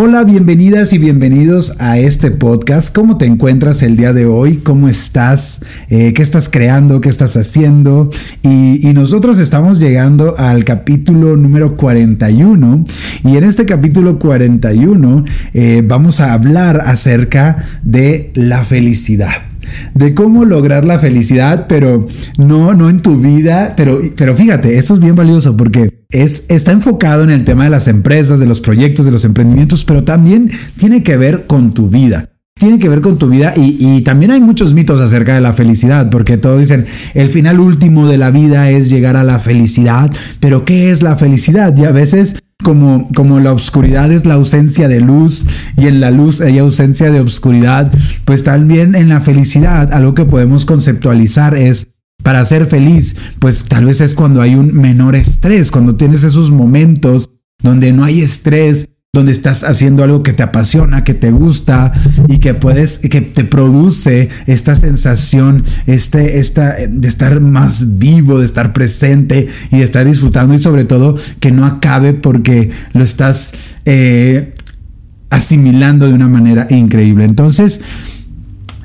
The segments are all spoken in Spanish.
Hola, bienvenidas y bienvenidos a este podcast. ¿Cómo te encuentras el día de hoy? ¿Cómo estás? Eh, ¿Qué estás creando? ¿Qué estás haciendo? Y, nosotros estamos llegando al capítulo número 41 y en este capítulo 41 eh, vamos a hablar acerca de la felicidad de cómo lograr la felicidad, pero no, no en tu vida, pero, pero fíjate, esto es bien valioso porque es, está enfocado en el tema de las empresas, de los proyectos, de los emprendimientos, pero también tiene que ver con tu vida tiene que ver con tu vida y, y, también hay muchos mitos acerca de la felicidad, porque todos dicen, el final último de la vida es llegar a la felicidad, pero ¿qué es la felicidad? Y a veces como, como la oscuridad es la ausencia de luz y en la luz hay ausencia de oscuridad, pues también en la felicidad algo que podemos conceptualizar es para ser feliz, pues tal vez es cuando hay un menor estrés, cuando tienes esos momentos donde no hay estrés, donde estás haciendo algo que te apasiona, que te gusta y que puedes, que te produce esta sensación, este, esta, de estar más vivo, de estar presente y de estar disfrutando y sobre todo que no acabe porque lo estás eh, asimilando de una manera increíble. Entonces,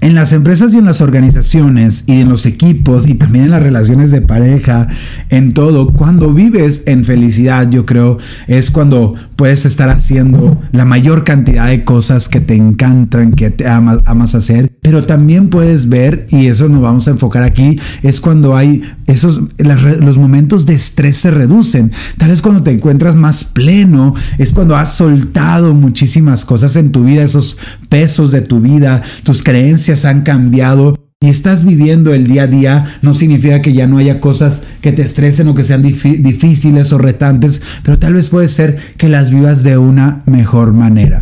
en las empresas y en las organizaciones y en los equipos y también en las relaciones de pareja, en todo, cuando vives en felicidad, yo creo, es cuando puedes estar haciendo la mayor cantidad de cosas que te encantan, que te amas, hacer, pero también puedes ver, y eso nos vamos a enfocar aquí, es cuando hay esos, los momentos de estrés se reducen. Tal vez cuando te encuentras más pleno, es cuando has soltado muchísimas cosas en tu vida, esos pesos de tu vida, tus creencias han cambiado y estás viviendo el día a día, no significa que ya no haya cosas que te estresen o que sean difíciles o retantes, pero tal vez puede ser que las vivas de una mejor manera.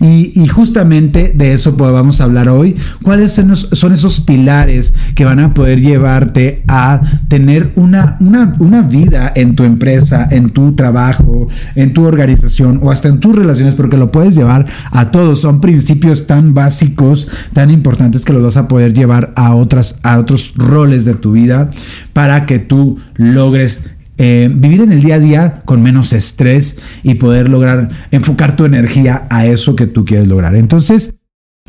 Y, justamente de eso vamos a hablar hoy. ¿Cuáles son, esos pilares que van a poder llevarte a tener una, una, una, vida en tu empresa, en tu trabajo, en tu organización o hasta en tus relaciones? Porque lo puedes llevar a todos. Son principios tan básicos, tan importantes que los vas a poder llevar a, otras, a otros roles de tu vida para que tú logres eh, vivir en el día a día con menos estrés y poder lograr enfocar tu energía a eso que tú quieres lograr. Entonces,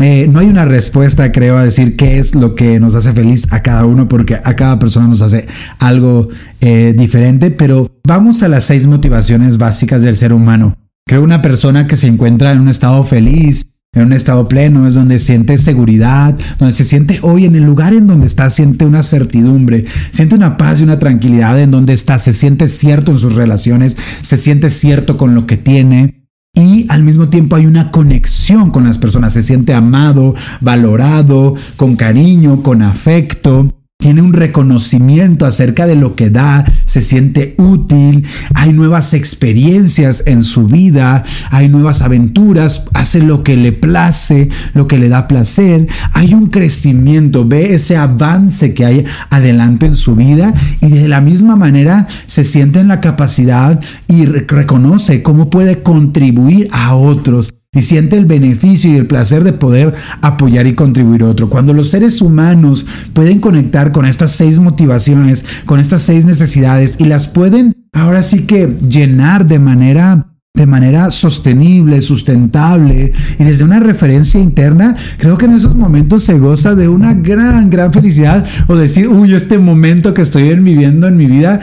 eh, no hay una respuesta, creo, a decir qué es lo que nos hace feliz a cada uno, porque a cada persona nos hace algo eh, diferente, pero vamos a las seis motivaciones básicas del ser humano. Creo una persona que se encuentra en un estado feliz, en un estado pleno, es donde siente seguridad, donde se siente hoy en el lugar en donde está, siente una certidumbre, siente una paz y una tranquilidad en donde está, se siente cierto en sus relaciones, se siente cierto con lo que tiene. Y al mismo tiempo hay una conexión con las personas, se siente amado, valorado, con cariño, con afecto tiene un reconocimiento acerca de lo que da, se siente útil, hay nuevas experiencias en su vida, hay nuevas aventuras, hace lo que le place, lo que le da placer, hay un crecimiento, ve ese avance que hay adelante en su vida y de la misma manera se siente en la capacidad y reconoce cómo puede contribuir a otros y siente el beneficio y el placer de poder apoyar y contribuir a otro. Cuando los seres humanos pueden conectar con estas seis motivaciones, con estas seis necesidades y las pueden ahora sí que llenar de manera de manera sostenible, sustentable y desde una referencia interna, creo que en esos momentos se goza de una gran, gran felicidad o decir, uy, este momento que estoy viviendo en mi vida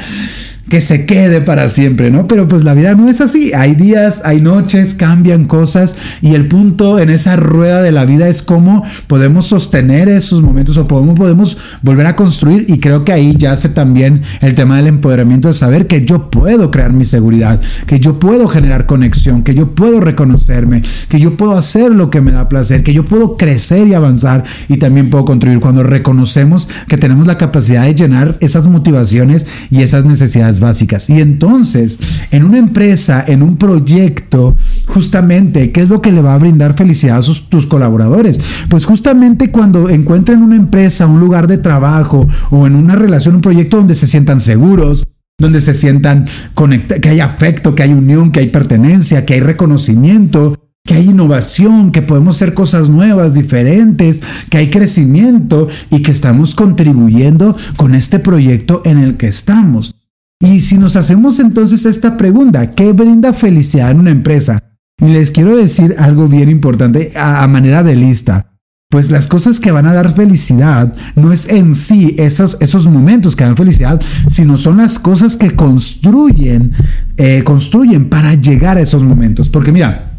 que se quede para siempre, ¿no? Pero pues la vida no es así. Hay días, hay noches, cambian cosas y el punto en esa rueda de la vida es cómo podemos sostener esos momentos o cómo podemos volver a construir y creo que ahí ya hace también el tema del empoderamiento de saber que yo puedo crear mi seguridad, que yo puedo generar conexión, que yo puedo reconocerme, que yo puedo hacer lo que me da placer, que yo puedo crecer y avanzar y también puedo construir cuando reconocemos que tenemos la capacidad de llenar esas motivaciones y esas necesidades básicas. Y entonces, en una empresa, en un proyecto, justamente, ¿qué es lo que le va a brindar felicidad a tus colaboradores? Pues justamente cuando encuentren una empresa, un lugar de trabajo o en una relación, un proyecto donde se sientan seguros, donde se sientan conectados, que hay afecto, que hay unión, que hay pertenencia, que hay reconocimiento, que hay innovación, que podemos hacer cosas nuevas, diferentes, que hay crecimiento y que estamos contribuyendo con este proyecto en el que estamos. Y si nos hacemos entonces esta pregunta, ¿qué brinda felicidad en una empresa? Y les quiero decir algo bien importante a, manera de lista. Pues las cosas que van a dar felicidad no es en sí esos, esos momentos que dan felicidad, sino son las cosas que construyen, eh, construyen para llegar a esos momentos. Porque mira,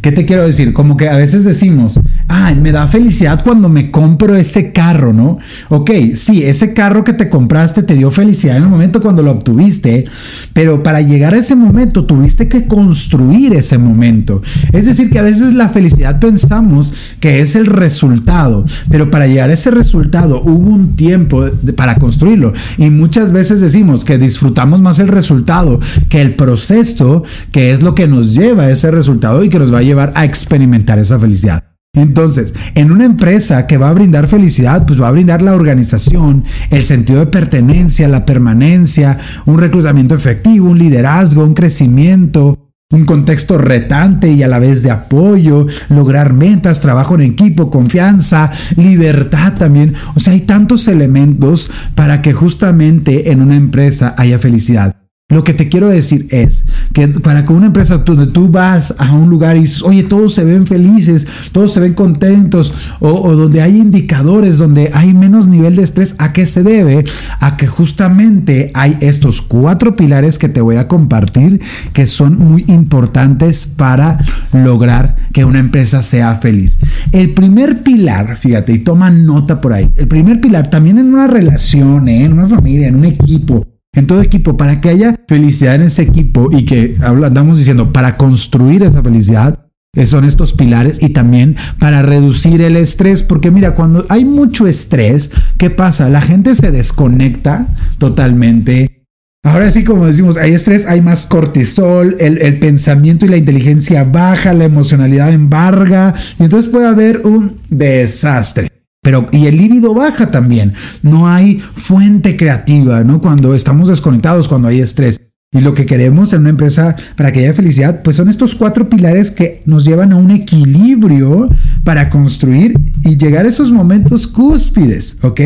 ¿Qué te quiero decir? Como que a veces decimos, ay, me da felicidad cuando me compro ese carro, ¿no? Ok, sí, ese carro que te compraste te dio felicidad en el momento cuando lo obtuviste, pero para llegar a ese momento tuviste que construir ese momento. Es decir, que a veces la felicidad pensamos que es el resultado, pero para llegar a ese resultado hubo un tiempo para construirlo. Y muchas veces decimos que disfrutamos más el resultado que el proceso, que es lo que nos lleva a ese resultado y que nos va a llevar a experimentar esa felicidad. Entonces, en una empresa que va a brindar felicidad, pues va a brindar la organización, el sentido de pertenencia, la permanencia, un reclutamiento efectivo, un liderazgo, un crecimiento, un contexto retante y a la vez de apoyo, lograr metas, trabajo en equipo, confianza, libertad también. O sea, hay tantos elementos para que justamente en una empresa haya felicidad. Lo que te quiero decir es que para que una empresa donde tú vas a un lugar y oye, todos se ven felices, todos se ven contentos, o, donde hay indicadores, donde hay menos nivel de estrés, ¿a qué se debe? A que justamente hay estos cuatro pilares que te voy a compartir que son muy importantes para lograr que una empresa sea feliz. El primer pilar, fíjate, y toma nota por ahí, el primer pilar también en una relación, ¿eh? en una familia, en un equipo, en todo equipo, para que haya felicidad en ese equipo y que andamos diciendo, para construir esa felicidad, eh, son estos pilares y también para reducir el estrés, porque mira, cuando hay mucho estrés, ¿qué pasa? La gente se desconecta totalmente. Ahora sí, como decimos, hay estrés, hay más cortisol, el, el pensamiento y la inteligencia baja, la emocionalidad embarga, y entonces puede haber un desastre. Pero, y el líbido baja también. No hay fuente creativa, ¿no? Cuando estamos desconectados, cuando hay estrés. Y lo que queremos en una empresa para que haya felicidad, pues son estos cuatro pilares que nos llevan a un equilibrio para construir y llegar a esos momentos cúspides, ¿ok?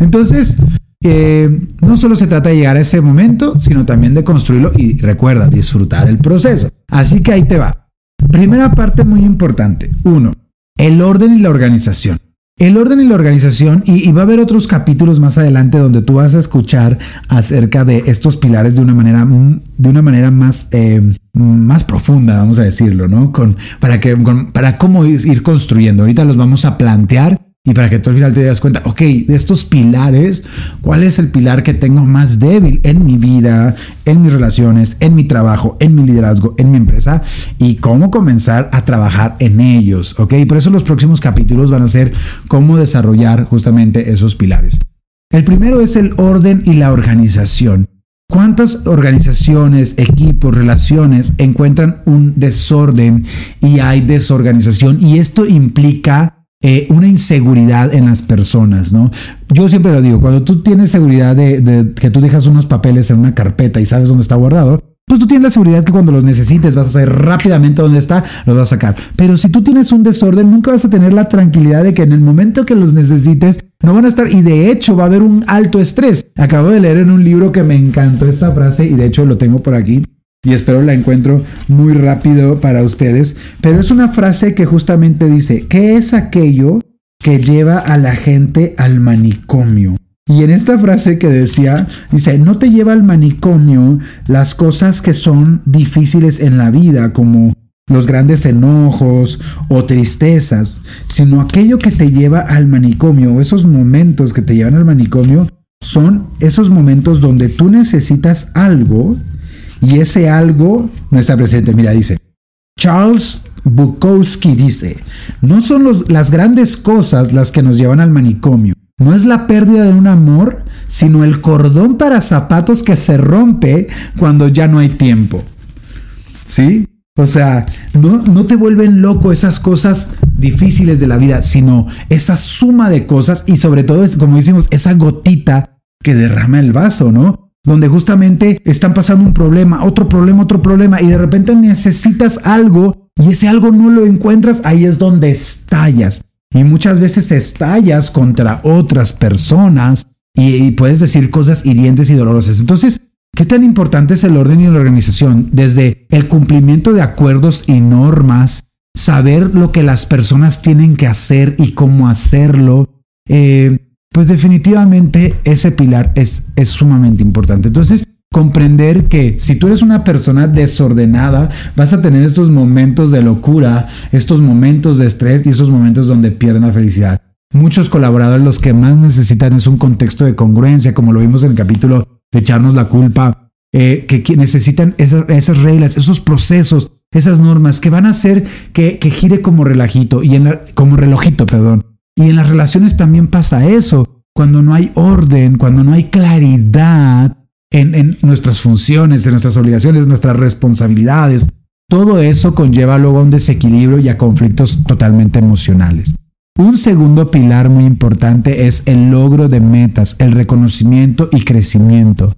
Entonces, eh, no solo se trata de llegar a ese momento, sino también de construirlo y recuerda, disfrutar el proceso. Así que ahí te va. Primera parte muy importante. Uno, el orden y la organización. El orden y la organización, y, va a haber otros capítulos más adelante donde tú vas a escuchar acerca de estos pilares de una manera, mm, de una manera más, eh, más profunda, vamos a decirlo, ¿no? Con, para, que, para cómo ir construyendo. Ahorita los vamos a plantear y para que tú al final te das cuenta, ok, de estos pilares, ¿cuál es el pilar que tengo más débil en mi vida, en mis relaciones, en mi trabajo, en mi liderazgo, en mi empresa? Y cómo comenzar a trabajar en ellos, ok. Por eso los próximos capítulos van a ser cómo desarrollar justamente esos pilares. El primero es el orden y la organización. ¿Cuántas organizaciones, equipos, relaciones encuentran un desorden y hay desorganización? Y esto implica eh, una inseguridad en las personas, ¿no? Yo siempre lo digo, cuando tú tienes seguridad de, que tú dejas unos papeles en una carpeta y sabes dónde está guardado, pues tú tienes la seguridad que cuando los necesites vas a saber rápidamente dónde está, los vas a sacar. Pero si tú tienes un desorden, nunca vas a tener la tranquilidad de que en el momento que los necesites no van a estar y de hecho va a haber un alto estrés. Acabo de leer en un libro que me encantó esta frase y de hecho lo tengo por aquí y espero la encuentro muy rápido para ustedes, pero es una frase que justamente dice, ¿qué es aquello que lleva a la gente al manicomio? Y en esta frase que decía, dice, no te lleva al manicomio las cosas que son difíciles en la vida, como los grandes enojos o tristezas, sino aquello que te lleva al manicomio esos momentos que te llevan al manicomio son esos momentos donde tú necesitas algo y ese algo no está presente. Mira, dice, Charles Bukowski dice, no son las grandes cosas las que nos llevan al manicomio, no es la pérdida de un amor, sino el cordón para zapatos que se rompe cuando ya no hay tiempo. ¿Sí? O sea, no, no, te vuelven loco esas cosas difíciles de la vida, sino esa suma de cosas y sobre todo, como decimos, esa gotita que derrama el vaso, ¿no? Donde justamente están pasando un problema, otro problema, otro problema y de repente necesitas algo y ese algo no lo encuentras, ahí es donde estallas. Y muchas veces estallas contra otras personas y, puedes decir cosas hirientes y dolorosas. Entonces, ¿Qué tan importante es el orden y la organización? Desde el cumplimiento de acuerdos y normas, saber lo que las personas tienen que hacer y cómo hacerlo, eh, pues definitivamente ese pilar es, es sumamente importante. Entonces, comprender que si tú eres una persona desordenada, vas a tener estos momentos de locura, estos momentos de estrés y esos momentos donde pierden la felicidad. Muchos colaboradores los que más necesitan es un contexto de congruencia, como lo vimos en el capítulo de echarnos la culpa, eh, que, necesitan esas, reglas, esos procesos, esas normas que van a hacer que, gire como relajito y en como relojito, perdón. Y en las relaciones también pasa eso. Cuando no hay orden, cuando no hay claridad en, nuestras funciones, en nuestras obligaciones, en nuestras responsabilidades, todo eso conlleva luego a un desequilibrio y a conflictos totalmente emocionales. Un segundo pilar muy importante es el logro de metas, el reconocimiento y crecimiento.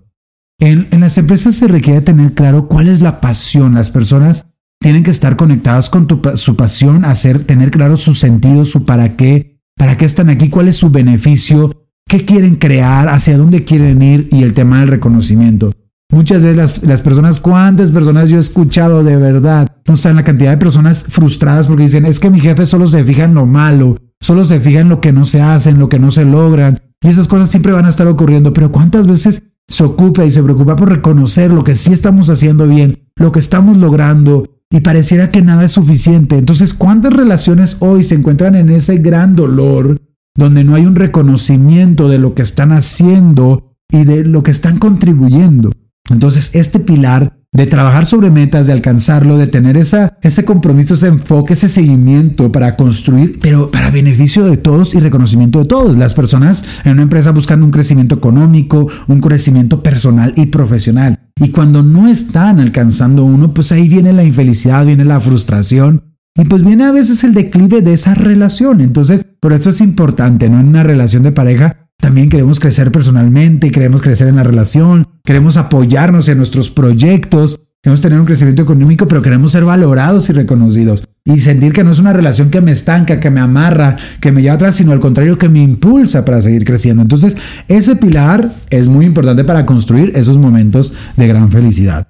En, las empresas se requiere tener claro cuál es la pasión. Las personas tienen que estar conectadas con su pasión, hacer, tener claro su sentido, su para qué, para qué están aquí, cuál es su beneficio, qué quieren crear, hacia dónde quieren ir y el tema del reconocimiento. Muchas veces las, las, personas, cuántas personas yo he escuchado de verdad, no saben la cantidad de personas frustradas porque dicen, es que mi jefe solo se fija en lo malo, solo se fija en lo que no se hace, en lo que no se logran. Y esas cosas siempre van a estar ocurriendo. Pero ¿cuántas veces se ocupa y se preocupa por reconocer lo que sí estamos haciendo bien, lo que estamos logrando? Y pareciera que nada es suficiente. Entonces, ¿cuántas relaciones hoy se encuentran en ese gran dolor donde no hay un reconocimiento de lo que están haciendo y de lo que están contribuyendo? Entonces, este pilar de trabajar sobre metas, de alcanzarlo, de tener esa, ese compromiso, ese enfoque, ese seguimiento para construir, pero para beneficio de todos y reconocimiento de todos. Las personas en una empresa buscan un crecimiento económico, un crecimiento personal y profesional. Y cuando no están alcanzando uno, pues ahí viene la infelicidad, viene la frustración. Y pues viene a veces el declive de esa relación. Entonces, por eso es importante, ¿no? En una relación de pareja, también queremos crecer personalmente, queremos crecer en la relación, queremos apoyarnos en nuestros proyectos, queremos tener un crecimiento económico, pero queremos ser valorados y reconocidos. Y sentir que no es una relación que me estanca, que me amarra, que me lleva atrás, sino al contrario, que me impulsa para seguir creciendo. Entonces, ese pilar es muy importante para construir esos momentos de gran felicidad.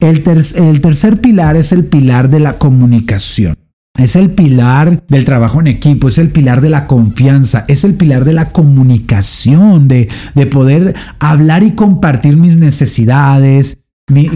El, el tercer pilar es el pilar de la comunicación. Es el pilar del trabajo en equipo, es el pilar de la confianza, es el pilar de la comunicación, de, de poder hablar y compartir mis necesidades,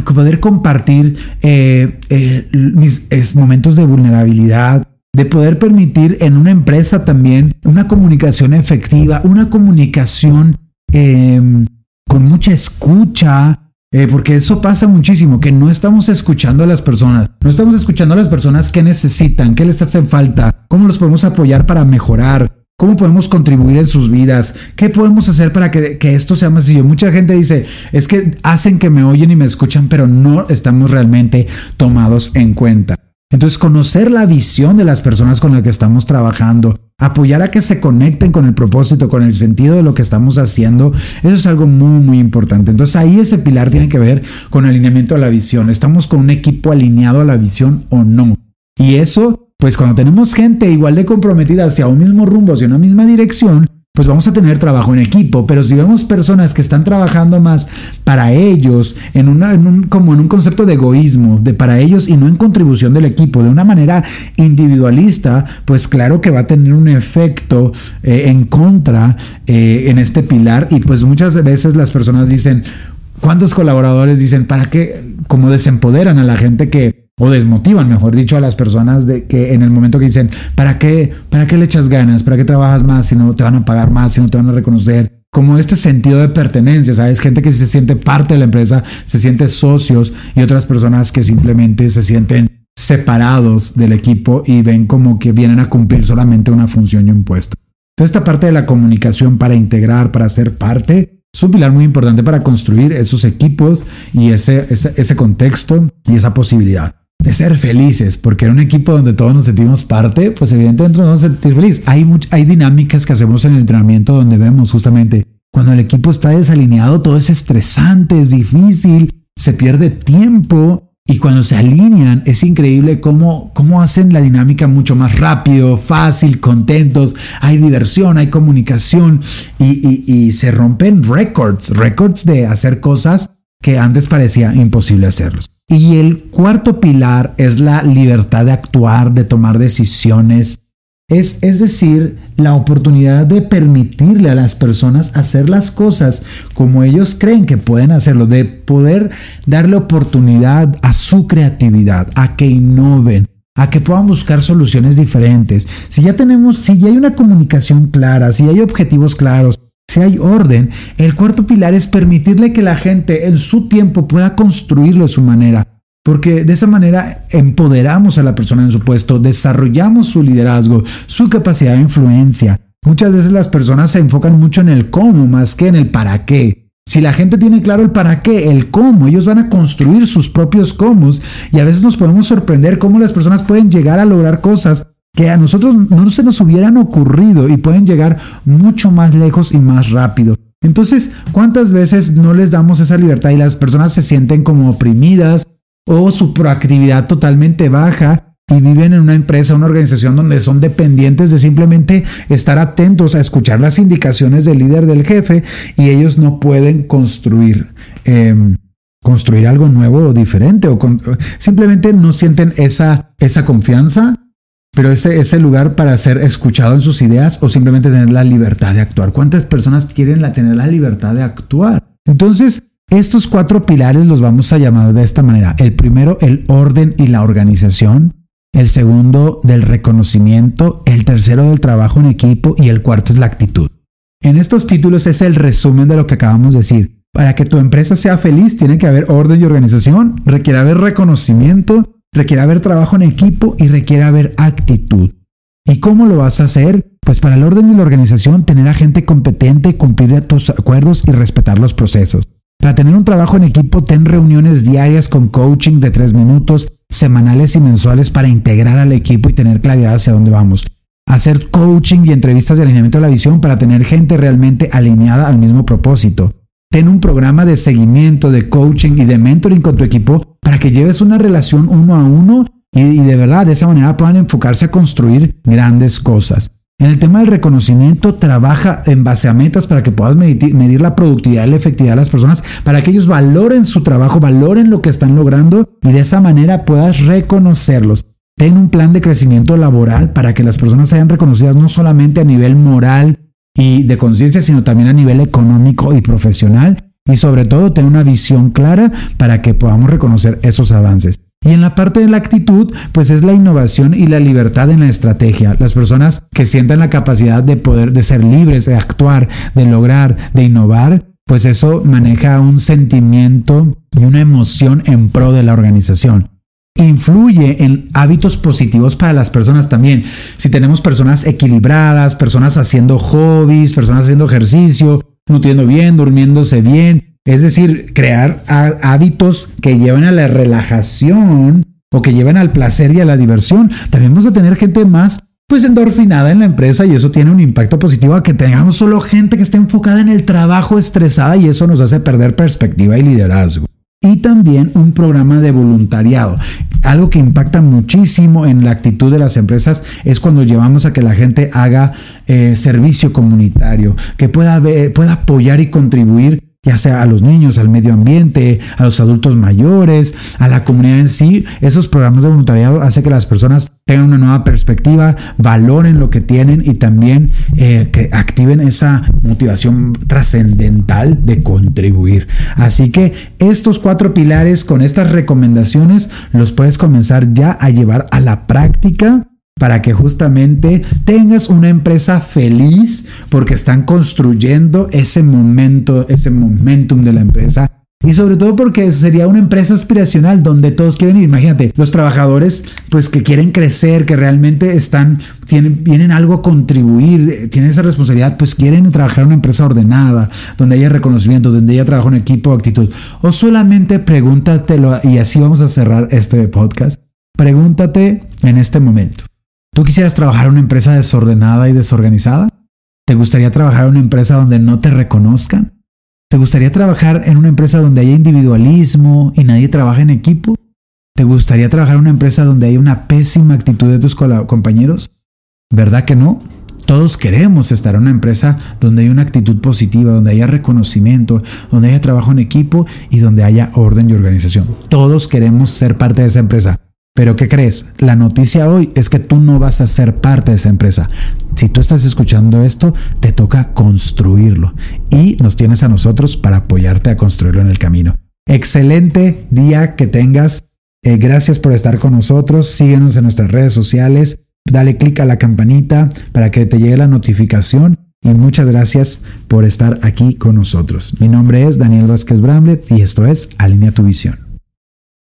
poder compartir eh, eh, mis momentos de vulnerabilidad, de poder permitir en una empresa también una comunicación efectiva, una comunicación em, con mucha escucha, eh, porque eso pasa muchísimo, que no estamos escuchando a las personas, no estamos escuchando a las personas que necesitan, qué les hacen falta, cómo los podemos apoyar para mejorar, cómo podemos contribuir en sus vidas, qué podemos hacer para que, que esto sea más sencillo. Mucha gente dice, es que hacen que me oyen y me escuchan, pero no estamos realmente tomados en cuenta. Entonces, conocer la visión de las personas con las que estamos trabajando, apoyar a que se conecten con el propósito, con el sentido de lo que estamos haciendo, eso es algo muy, muy importante. Entonces, ahí ese pilar tiene que ver con alineamiento a la visión. ¿Estamos con un equipo alineado a la visión o no? Y eso, pues cuando tenemos gente igual de comprometida hacia un mismo rumbo, hacia una misma dirección, pues vamos a tener trabajo en equipo. Pero si vemos personas que están trabajando más para ellos, en, una, un, como en un concepto de egoísmo, de para ellos y no en contribución del equipo, de una manera individualista, pues claro que va a tener un efecto eh, en contra eh, en este pilar. Y pues muchas veces las personas dicen, ¿cuántos colaboradores dicen, para qué, como desempoderan a la gente que o desmotivan, mejor dicho, a las personas de que en el momento que dicen, ¿para qué, para qué le echas ganas? ¿Para qué trabajas más si no te van a pagar más, si no te van a reconocer? Como este sentido de pertenencia, ¿sabes? Gente que se siente parte de la empresa, se siente socios y otras personas que simplemente se sienten separados del equipo y ven como que vienen a cumplir solamente una función y un puesto. Entonces, esta parte de la comunicación para integrar, para ser parte, es un pilar muy importante para construir esos equipos y ese, ese, ese contexto y esa posibilidad de ser felices, porque en un equipo donde todos nos sentimos parte, pues evidentemente nos vamos a sentir felices. Hay, hay dinámicas que hacemos en el entrenamiento donde vemos justamente cuando el equipo está desalineado, todo es estresante, es difícil, se pierde tiempo. Y cuando se alinean, es increíble cómo, cómo hacen la dinámica mucho más rápido, fácil, contentos. Hay diversión, hay comunicación y, y se rompen récords, récords de hacer cosas que antes parecía imposible hacerlos. Y el cuarto pilar es la libertad de actuar, de tomar decisiones. Es, es decir, la oportunidad de permitirle a las personas hacer las cosas como ellos creen que pueden hacerlo, de poder darle oportunidad a su creatividad, a que innoven, a que puedan buscar soluciones diferentes. Si ya tenemos, si ya hay una comunicación clara, si hay objetivos claros, si hay orden, el cuarto pilar es permitirle que la gente en su tiempo pueda construirlo de su manera. Porque de esa manera empoderamos a la persona en su puesto, desarrollamos su liderazgo, su capacidad de influencia. Muchas veces las personas se enfocan mucho en el cómo más que en el para qué. Si la gente tiene claro el para qué, el cómo, ellos van a construir sus propios cómo y a veces nos podemos sorprender cómo las personas pueden llegar a lograr cosas que a nosotros no se nos hubieran ocurrido y pueden llegar mucho más lejos y más rápido. Entonces, ¿cuántas veces no les damos esa libertad y las personas se sienten como oprimidas o su proactividad totalmente baja y viven en una empresa, una organización donde son dependientes de simplemente estar atentos a escuchar las indicaciones del líder del jefe y ellos no pueden construir. Em, construir algo nuevo o diferente o simplemente no sienten esa, esa confianza pero ese, ese lugar para ser escuchado en sus ideas o simplemente tener la libertad de actuar. ¿Cuántas personas quieren la, tener la libertad de actuar? Entonces, estos cuatro pilares los vamos a llamar de esta manera. El primero, el orden y la organización. El segundo, del reconocimiento. El tercero, del trabajo en equipo. Y el cuarto es la actitud. En estos títulos es el resumen de lo que acabamos de decir. Para que tu empresa sea feliz, tiene que haber orden y organización, requiere haber reconocimiento, requiere haber trabajo en equipo y requiere haber actitud. ¿Y cómo lo vas a hacer? Pues para el orden y la organización, tener a gente competente, cumplir tus acuerdos y respetar los procesos. Para tener un trabajo en equipo, ten reuniones diarias con coaching de tres minutos, semanales y mensuales para integrar al equipo y tener claridad hacia dónde vamos. Hacer coaching y entrevistas de alineamiento de la visión para tener gente realmente alineada al mismo propósito. Ten un programa de seguimiento, de coaching y de mentoring con tu equipo para que lleves una relación uno a uno y, de verdad de esa manera puedan enfocarse a construir grandes cosas. En el tema del reconocimiento, trabaja en base a metas para que puedas medir, la productividad y la efectividad de las personas, para que ellos valoren su trabajo, valoren lo que están logrando y de esa manera puedas reconocerlos. Ten un plan de crecimiento laboral para que las personas sean reconocidas no solamente a nivel moral, y de conciencia, sino también a nivel económico y profesional. Y sobre todo tener una visión clara para que podamos reconocer esos avances. Y en la parte de la actitud, pues es la innovación y la libertad en la estrategia. Las personas que sientan la capacidad de poder, de ser libres, de actuar, de lograr, de innovar, pues eso maneja un sentimiento y una emoción en pro de la organización influye en hábitos positivos para las personas también. Si tenemos personas equilibradas, personas haciendo hobbies, personas haciendo ejercicio, nutriendo bien, durmiéndose bien, es decir, crear hábitos que lleven a la relajación o que lleven al placer y a la diversión. También vamos a tener gente más pues endorfinada en la empresa y eso tiene un impacto positivo a que tengamos solo gente que esté enfocada en el trabajo estresada y eso nos hace perder perspectiva y liderazgo y también un programa de voluntariado. Algo que impacta muchísimo en la actitud de las empresas es cuando llevamos a que la gente haga eh, servicio comunitario, que pueda, pueda apoyar y contribuir ya sea a los niños, al medio ambiente, a los adultos mayores, a la comunidad en sí. Esos programas de voluntariado hacen que las personas tengan una nueva perspectiva, valoren lo que tienen y también eh, que activen esa motivación trascendental de contribuir. Así que estos cuatro pilares con estas recomendaciones los puedes comenzar ya a llevar a la práctica para que justamente tengas una empresa feliz porque están construyendo ese momento, ese momentum de la empresa. Y sobre todo porque sería una empresa aspiracional donde todos quieren ir. Imagínate, los trabajadores pues que quieren crecer, que realmente están, tienen, vienen algo a contribuir, tienen esa responsabilidad, pues quieren trabajar en una empresa ordenada, donde haya reconocimiento, donde haya trabajo en equipo, actitud. O solamente pregúntatelo, y así vamos a cerrar este podcast. Pregúntate en este momento. ¿Tú quisieras trabajar en una empresa desordenada y desorganizada? ¿Te gustaría trabajar en una empresa donde no te reconozcan? ¿Te gustaría trabajar en una empresa donde haya individualismo y nadie trabaja en equipo? ¿Te gustaría trabajar en una empresa donde haya una pésima actitud de tus compañeros? ¿Verdad que no? Todos queremos estar en una empresa donde haya una actitud positiva, donde haya reconocimiento, donde haya trabajo en equipo y donde haya orden y organización. Todos queremos ser parte de esa empresa. Pero ¿qué crees? La noticia hoy es que tú no vas a ser parte de esa empresa. Si tú estás escuchando esto, te toca construirlo y nos tienes a nosotros para apoyarte a construirlo en el camino. Excelente día que tengas. Eh, gracias por estar con nosotros. Síguenos en nuestras redes sociales. Dale clic a la campanita para que te llegue la notificación. Y muchas gracias por estar aquí con nosotros. Mi nombre es Daniel Vázquez Bramlett y esto es Alinea tu Visión.